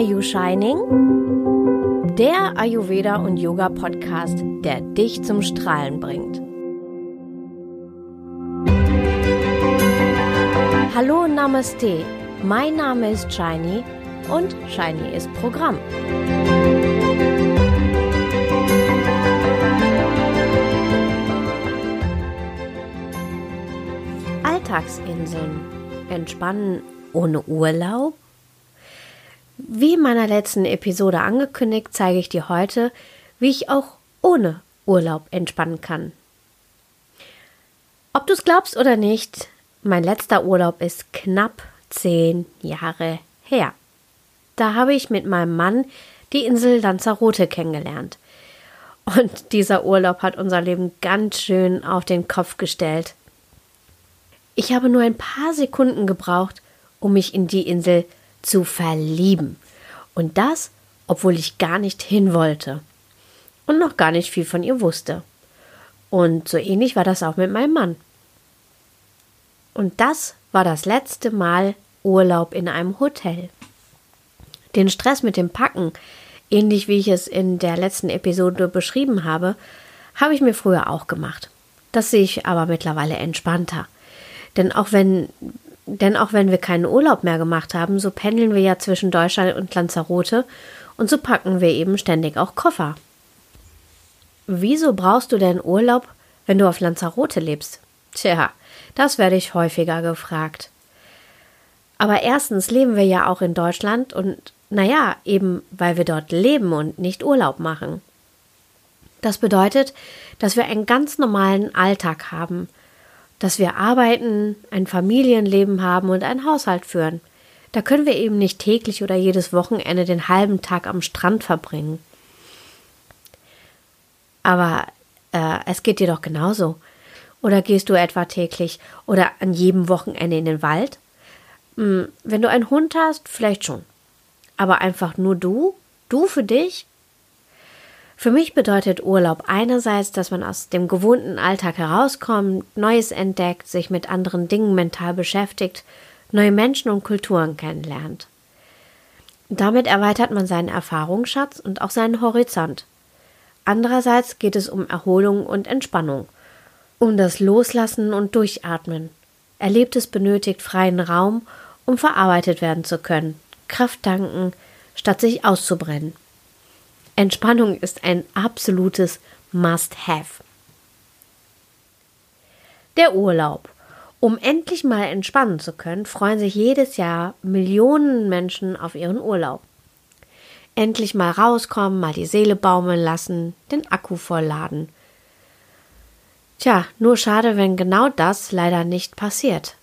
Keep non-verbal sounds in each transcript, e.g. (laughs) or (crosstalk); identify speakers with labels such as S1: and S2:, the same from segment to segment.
S1: Are You Shining? Der Ayurveda und Yoga Podcast, der dich zum Strahlen bringt. Hallo Namaste. Mein Name ist Shiny und Shiny ist Programm. Alltagsinseln. Entspannen ohne Urlaub? Wie in meiner letzten Episode angekündigt, zeige ich dir heute, wie ich auch ohne Urlaub entspannen kann. Ob du es glaubst oder nicht, mein letzter Urlaub ist knapp zehn Jahre her. Da habe ich mit meinem Mann die Insel Lanzarote kennengelernt. Und dieser Urlaub hat unser Leben ganz schön auf den Kopf gestellt. Ich habe nur ein paar Sekunden gebraucht, um mich in die Insel zu verlieben. Und das, obwohl ich gar nicht hin wollte und noch gar nicht viel von ihr wusste. Und so ähnlich war das auch mit meinem Mann. Und das war das letzte Mal Urlaub in einem Hotel. Den Stress mit dem Packen, ähnlich wie ich es in der letzten Episode beschrieben habe, habe ich mir früher auch gemacht. Das sehe ich aber mittlerweile entspannter. Denn auch wenn denn auch wenn wir keinen Urlaub mehr gemacht haben, so pendeln wir ja zwischen Deutschland und Lanzarote und so packen wir eben ständig auch Koffer. Wieso brauchst du denn Urlaub, wenn du auf Lanzarote lebst? Tja, das werde ich häufiger gefragt. Aber erstens leben wir ja auch in Deutschland und naja, eben weil wir dort leben und nicht Urlaub machen. Das bedeutet, dass wir einen ganz normalen Alltag haben – dass wir arbeiten, ein Familienleben haben und einen Haushalt führen. Da können wir eben nicht täglich oder jedes Wochenende den halben Tag am Strand verbringen. Aber äh, es geht dir doch genauso. Oder gehst du etwa täglich oder an jedem Wochenende in den Wald? Hm, wenn du einen Hund hast, vielleicht schon. Aber einfach nur du? Du für dich? Für mich bedeutet Urlaub einerseits, dass man aus dem gewohnten Alltag herauskommt, Neues entdeckt, sich mit anderen Dingen mental beschäftigt, neue Menschen und Kulturen kennenlernt. Damit erweitert man seinen Erfahrungsschatz und auch seinen Horizont. Andererseits geht es um Erholung und Entspannung, um das Loslassen und Durchatmen. Erlebtes benötigt freien Raum, um verarbeitet werden zu können, Kraft tanken, statt sich auszubrennen. Entspannung ist ein absolutes Must-Have. Der Urlaub. Um endlich mal entspannen zu können, freuen sich jedes Jahr Millionen Menschen auf ihren Urlaub. Endlich mal rauskommen, mal die Seele baumeln lassen, den Akku vollladen. Tja, nur schade, wenn genau das leider nicht passiert.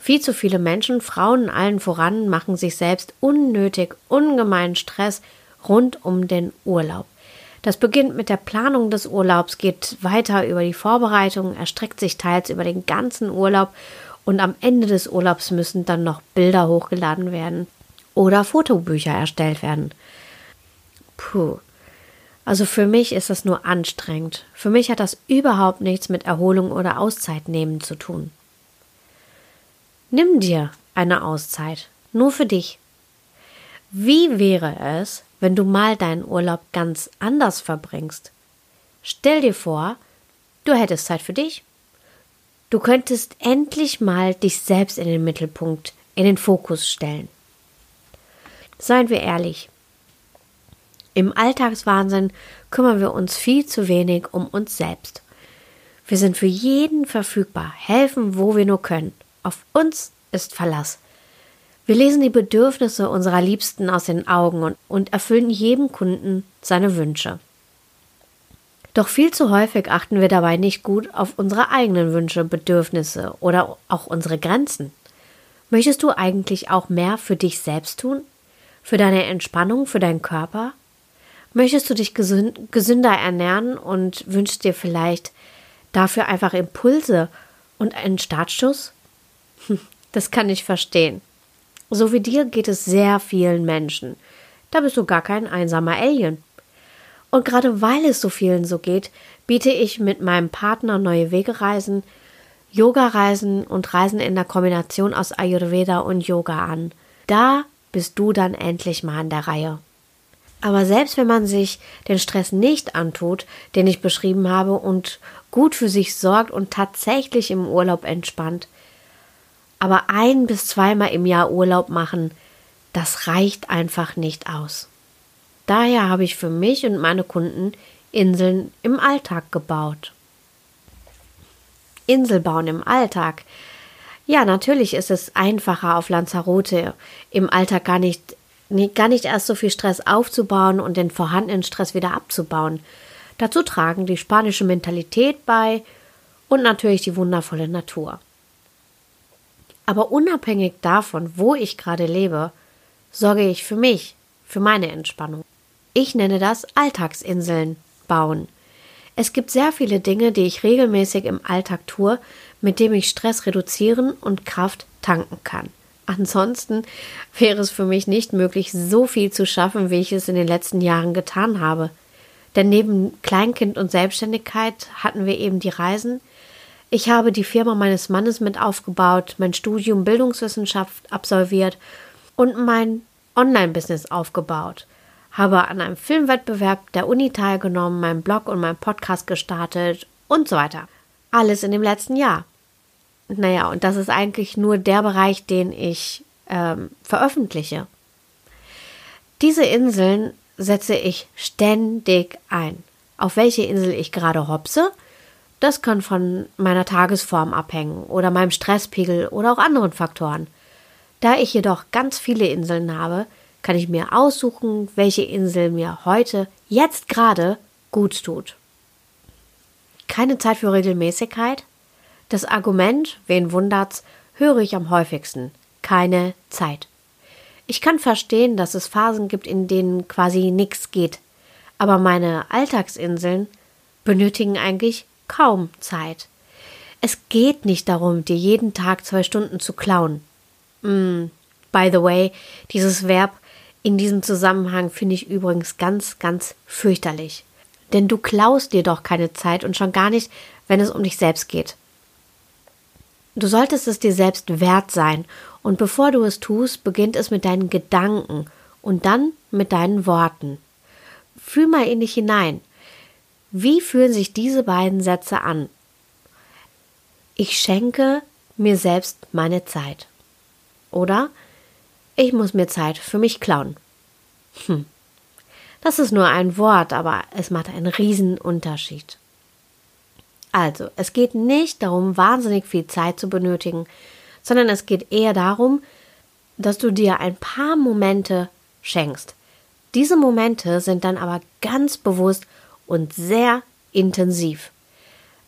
S1: Viel zu viele Menschen, Frauen allen voran, machen sich selbst unnötig, ungemeinen Stress rund um den Urlaub. Das beginnt mit der Planung des Urlaubs, geht weiter über die Vorbereitung, erstreckt sich teils über den ganzen Urlaub und am Ende des Urlaubs müssen dann noch Bilder hochgeladen werden oder Fotobücher erstellt werden. Puh. Also für mich ist das nur anstrengend. Für mich hat das überhaupt nichts mit Erholung oder Auszeit nehmen zu tun. Nimm dir eine Auszeit, nur für dich. Wie wäre es, wenn du mal deinen Urlaub ganz anders verbringst? Stell dir vor, du hättest Zeit für dich. Du könntest endlich mal dich selbst in den Mittelpunkt, in den Fokus stellen. Seien wir ehrlich. Im Alltagswahnsinn kümmern wir uns viel zu wenig um uns selbst. Wir sind für jeden verfügbar, helfen, wo wir nur können. Auf uns ist Verlass. Wir lesen die Bedürfnisse unserer Liebsten aus den Augen und, und erfüllen jedem Kunden seine Wünsche. Doch viel zu häufig achten wir dabei nicht gut auf unsere eigenen Wünsche, Bedürfnisse oder auch unsere Grenzen. Möchtest du eigentlich auch mehr für dich selbst tun? Für deine Entspannung, für deinen Körper? Möchtest du dich gesünder ernähren und wünschst dir vielleicht dafür einfach Impulse und einen Startschuss? (laughs) Das kann ich verstehen. So wie dir geht es sehr vielen Menschen. Da bist du gar kein einsamer Alien. Und gerade weil es so vielen so geht, biete ich mit meinem Partner neue Wegereisen, Yoga-Reisen und Reisen in der Kombination aus Ayurveda und Yoga an. Da bist du dann endlich mal an der Reihe. Aber selbst wenn man sich den Stress nicht antut, den ich beschrieben habe, und gut für sich sorgt und tatsächlich im Urlaub entspannt, aber ein bis zweimal im Jahr Urlaub machen, das reicht einfach nicht aus. Daher habe ich für mich und meine Kunden Inseln im Alltag gebaut. Insel bauen im Alltag. Ja, natürlich ist es einfacher auf Lanzarote im Alltag gar nicht, gar nicht erst so viel Stress aufzubauen und den vorhandenen Stress wieder abzubauen. Dazu tragen die spanische Mentalität bei und natürlich die wundervolle Natur. Aber unabhängig davon, wo ich gerade lebe, sorge ich für mich, für meine Entspannung. Ich nenne das Alltagsinseln bauen. Es gibt sehr viele Dinge, die ich regelmäßig im Alltag tue, mit dem ich Stress reduzieren und Kraft tanken kann. Ansonsten wäre es für mich nicht möglich, so viel zu schaffen, wie ich es in den letzten Jahren getan habe. Denn neben Kleinkind und Selbstständigkeit hatten wir eben die Reisen. Ich habe die Firma meines Mannes mit aufgebaut, mein Studium Bildungswissenschaft absolviert und mein Online-Business aufgebaut habe an einem Filmwettbewerb der Uni teilgenommen, meinen Blog und meinen Podcast gestartet und so weiter. Alles in dem letzten Jahr. Naja, und das ist eigentlich nur der Bereich, den ich ähm, veröffentliche. Diese Inseln setze ich ständig ein. Auf welche Insel ich gerade hopse, das kann von meiner Tagesform abhängen oder meinem Stresspegel oder auch anderen Faktoren. Da ich jedoch ganz viele Inseln habe, kann ich mir aussuchen, welche Insel mir heute, jetzt gerade, gut tut. Keine Zeit für Regelmäßigkeit? Das Argument, wen wundert's, höre ich am häufigsten. Keine Zeit. Ich kann verstehen, dass es Phasen gibt, in denen quasi nichts geht. Aber meine Alltagsinseln benötigen eigentlich kaum Zeit. Es geht nicht darum, dir jeden Tag zwei Stunden zu klauen. Mm, by the way, dieses Verb in diesem Zusammenhang finde ich übrigens ganz, ganz fürchterlich. Denn du klaust dir doch keine Zeit und schon gar nicht, wenn es um dich selbst geht. Du solltest es dir selbst wert sein und bevor du es tust, beginnt es mit deinen Gedanken und dann mit deinen Worten. Fühl mal in dich hinein. Wie fühlen sich diese beiden Sätze an? Ich schenke mir selbst meine Zeit. Oder ich muss mir Zeit für mich klauen. Hm. Das ist nur ein Wort, aber es macht einen riesen Unterschied. Also, es geht nicht darum, wahnsinnig viel Zeit zu benötigen, sondern es geht eher darum, dass du dir ein paar Momente schenkst. Diese Momente sind dann aber ganz bewusst und sehr intensiv.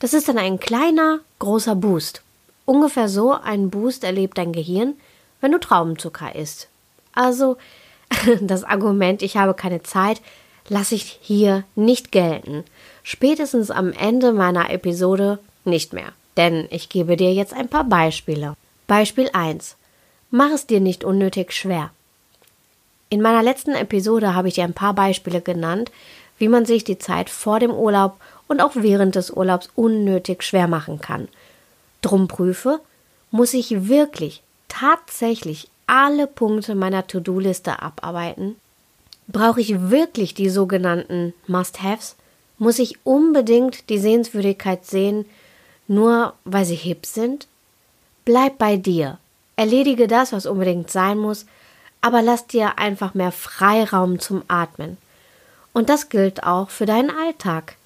S1: Das ist dann ein kleiner, großer Boost. Ungefähr so einen Boost erlebt dein Gehirn, wenn du Traubenzucker isst. Also (laughs) das Argument, ich habe keine Zeit, lasse ich hier nicht gelten. Spätestens am Ende meiner Episode nicht mehr. Denn ich gebe dir jetzt ein paar Beispiele. Beispiel 1. Mach es dir nicht unnötig schwer. In meiner letzten Episode habe ich dir ein paar Beispiele genannt, wie man sich die Zeit vor dem Urlaub und auch während des Urlaubs unnötig schwer machen kann. Drum prüfe, muss ich wirklich tatsächlich alle Punkte meiner To-Do-Liste abarbeiten? Brauche ich wirklich die sogenannten Must-Haves? Muss ich unbedingt die Sehenswürdigkeit sehen, nur weil sie hip sind? Bleib bei dir. Erledige das, was unbedingt sein muss, aber lass dir einfach mehr Freiraum zum Atmen. Und das gilt auch für deinen Alltag.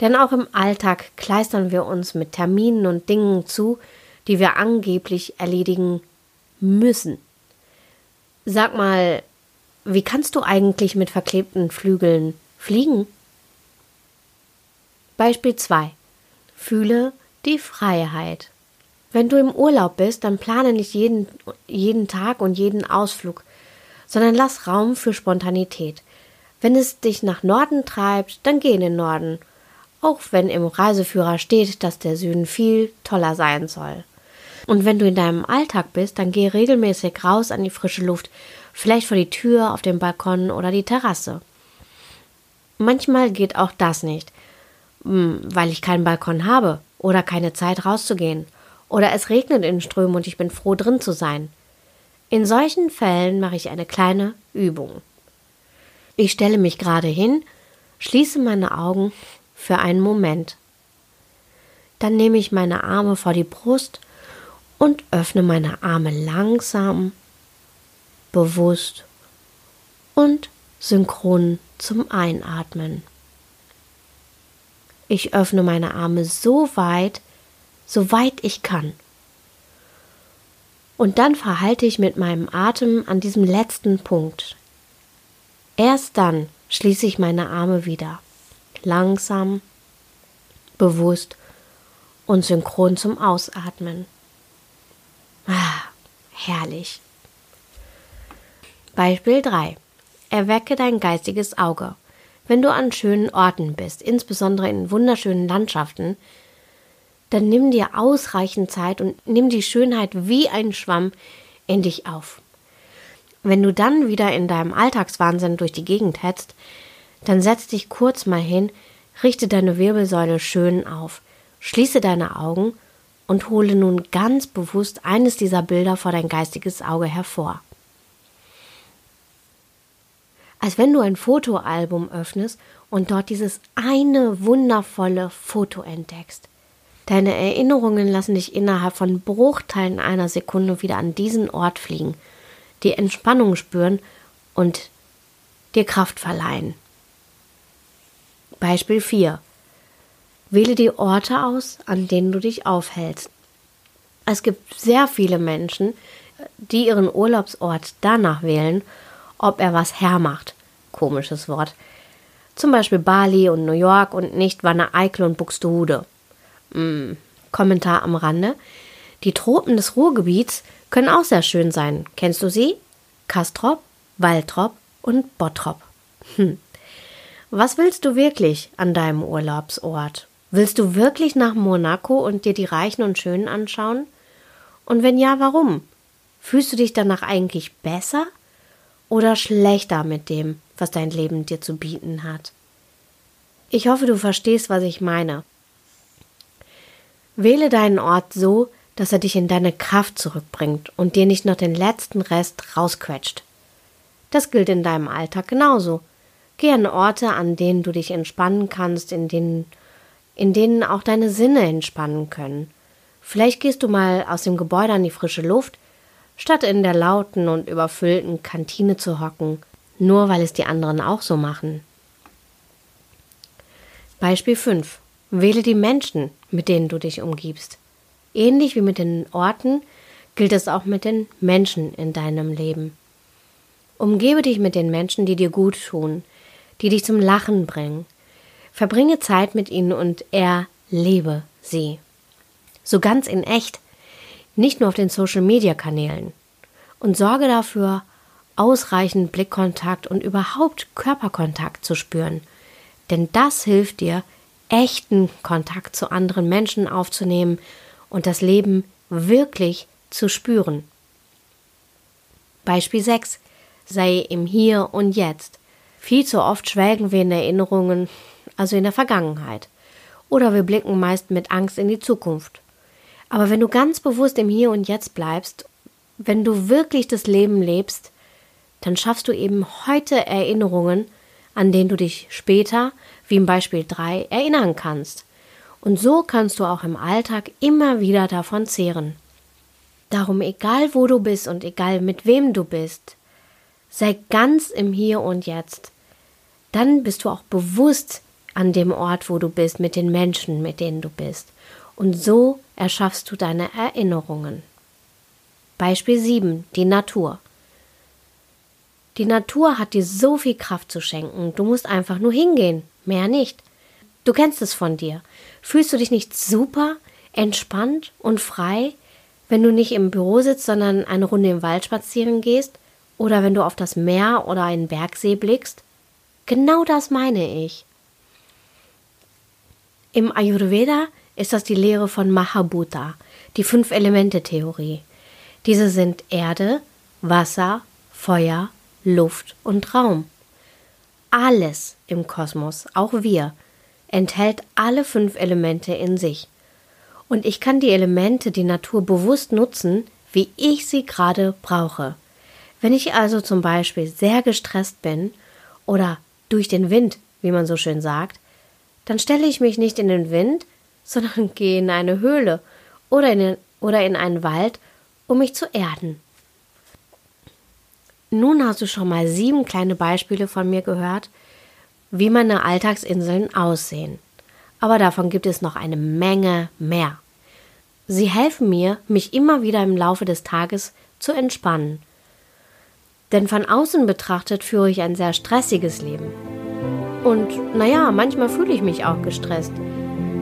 S1: Denn auch im Alltag kleistern wir uns mit Terminen und Dingen zu, die wir angeblich erledigen müssen. Sag mal, wie kannst du eigentlich mit verklebten Flügeln fliegen? Beispiel 2. Fühle die Freiheit. Wenn du im Urlaub bist, dann plane nicht jeden, jeden Tag und jeden Ausflug, sondern lass Raum für Spontanität. Wenn es dich nach Norden treibt, dann geh in den Norden, auch wenn im Reiseführer steht, dass der Süden viel toller sein soll. Und wenn du in deinem Alltag bist, dann geh regelmäßig raus an die frische Luft, vielleicht vor die Tür, auf den Balkon oder die Terrasse. Manchmal geht auch das nicht, hm, weil ich keinen Balkon habe oder keine Zeit rauszugehen oder es regnet in Strömen und ich bin froh drin zu sein. In solchen Fällen mache ich eine kleine Übung. Ich stelle mich gerade hin, schließe meine Augen für einen Moment. Dann nehme ich meine Arme vor die Brust und öffne meine Arme langsam, bewusst und synchron zum Einatmen. Ich öffne meine Arme so weit, so weit ich kann. Und dann verhalte ich mit meinem Atem an diesem letzten Punkt. Erst dann schließe ich meine Arme wieder. Langsam, bewusst und synchron zum Ausatmen. Ah, herrlich. Beispiel 3. Erwecke dein geistiges Auge. Wenn du an schönen Orten bist, insbesondere in wunderschönen Landschaften, dann nimm dir ausreichend Zeit und nimm die Schönheit wie ein Schwamm in dich auf. Wenn du dann wieder in deinem Alltagswahnsinn durch die Gegend hetzt, dann setz dich kurz mal hin, richte deine Wirbelsäule schön auf, schließe deine Augen und hole nun ganz bewusst eines dieser Bilder vor dein geistiges Auge hervor. Als wenn du ein Fotoalbum öffnest und dort dieses eine wundervolle Foto entdeckst. Deine Erinnerungen lassen dich innerhalb von Bruchteilen einer Sekunde wieder an diesen Ort fliegen, die Entspannung spüren und dir Kraft verleihen. Beispiel 4. Wähle die Orte aus, an denen du dich aufhältst. Es gibt sehr viele Menschen, die ihren Urlaubsort danach wählen, ob er was hermacht. Komisches Wort. Zum Beispiel Bali und New York und nicht Wanne Eickel und Buxtehude. Hm. Kommentar am Rande. Die Tropen des Ruhrgebiets können auch sehr schön sein. Kennst du sie? Kastrop, Waltrop und Bottrop. Hm. Was willst du wirklich an deinem Urlaubsort? Willst du wirklich nach Monaco und dir die Reichen und Schönen anschauen? Und wenn ja, warum? Fühlst du dich danach eigentlich besser oder schlechter mit dem, was dein Leben dir zu bieten hat? Ich hoffe, du verstehst, was ich meine. Wähle deinen Ort so, dass er dich in deine Kraft zurückbringt und dir nicht noch den letzten Rest rausquetscht. Das gilt in deinem Alltag genauso. Geh an Orte, an denen du dich entspannen kannst, in denen, in denen auch deine Sinne entspannen können. Vielleicht gehst du mal aus dem Gebäude an die frische Luft, statt in der lauten und überfüllten Kantine zu hocken, nur weil es die anderen auch so machen. Beispiel 5. Wähle die Menschen, mit denen du dich umgibst. Ähnlich wie mit den Orten gilt es auch mit den Menschen in deinem Leben. Umgebe dich mit den Menschen, die dir gut tun, die dich zum Lachen bringen. Verbringe Zeit mit ihnen und erlebe sie. So ganz in echt, nicht nur auf den Social-Media-Kanälen. Und sorge dafür, ausreichend Blickkontakt und überhaupt Körperkontakt zu spüren. Denn das hilft dir, echten Kontakt zu anderen Menschen aufzunehmen und das Leben wirklich zu spüren. Beispiel 6. Sei im Hier und Jetzt. Viel zu oft schwelgen wir in Erinnerungen, also in der Vergangenheit. Oder wir blicken meist mit Angst in die Zukunft. Aber wenn du ganz bewusst im Hier und Jetzt bleibst, wenn du wirklich das Leben lebst, dann schaffst du eben heute Erinnerungen, an denen du dich später wie im Beispiel 3, erinnern kannst. Und so kannst du auch im Alltag immer wieder davon zehren. Darum, egal wo du bist und egal mit wem du bist, sei ganz im Hier und Jetzt. Dann bist du auch bewusst an dem Ort, wo du bist, mit den Menschen, mit denen du bist. Und so erschaffst du deine Erinnerungen. Beispiel 7. Die Natur. Die Natur hat dir so viel Kraft zu schenken, du musst einfach nur hingehen, mehr nicht. Du kennst es von dir. Fühlst du dich nicht super, entspannt und frei, wenn du nicht im Büro sitzt, sondern eine Runde im Wald spazieren gehst? Oder wenn du auf das Meer oder einen Bergsee blickst? Genau das meine ich. Im Ayurveda ist das die Lehre von Mahabhuta, die Fünf-Elemente-Theorie. Diese sind Erde, Wasser, Feuer, Luft und Raum. Alles im Kosmos, auch wir, enthält alle fünf Elemente in sich. Und ich kann die Elemente, die Natur bewusst nutzen, wie ich sie gerade brauche. Wenn ich also zum Beispiel sehr gestresst bin oder durch den Wind, wie man so schön sagt, dann stelle ich mich nicht in den Wind, (laughs) sondern gehe in eine Höhle oder in, den, oder in einen Wald, um mich zu erden. Nun hast du schon mal sieben kleine Beispiele von mir gehört, wie meine Alltagsinseln aussehen. Aber davon gibt es noch eine Menge mehr. Sie helfen mir, mich immer wieder im Laufe des Tages zu entspannen. Denn von außen betrachtet führe ich ein sehr stressiges Leben. Und naja, manchmal fühle ich mich auch gestresst.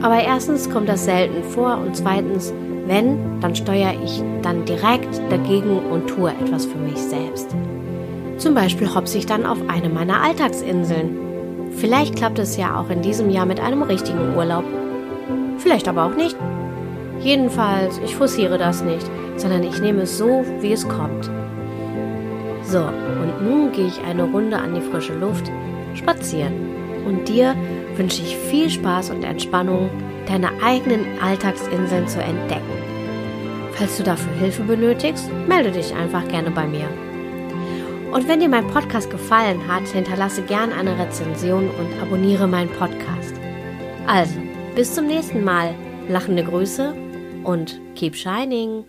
S1: Aber erstens kommt das selten vor und zweitens, wenn, dann steuere ich dann direkt dagegen und tue etwas für mich selbst. Zum Beispiel hopse ich dann auf eine meiner Alltagsinseln. Vielleicht klappt es ja auch in diesem Jahr mit einem richtigen Urlaub. Vielleicht aber auch nicht. Jedenfalls, ich forciere das nicht, sondern ich nehme es so, wie es kommt. So, und nun gehe ich eine Runde an die frische Luft spazieren. Und dir wünsche ich viel Spaß und Entspannung, deine eigenen Alltagsinseln zu entdecken. Falls du dafür Hilfe benötigst, melde dich einfach gerne bei mir. Und wenn dir mein Podcast gefallen hat, hinterlasse gerne eine Rezension und abonniere meinen Podcast. Also, bis zum nächsten Mal. Lachende Grüße und keep shining.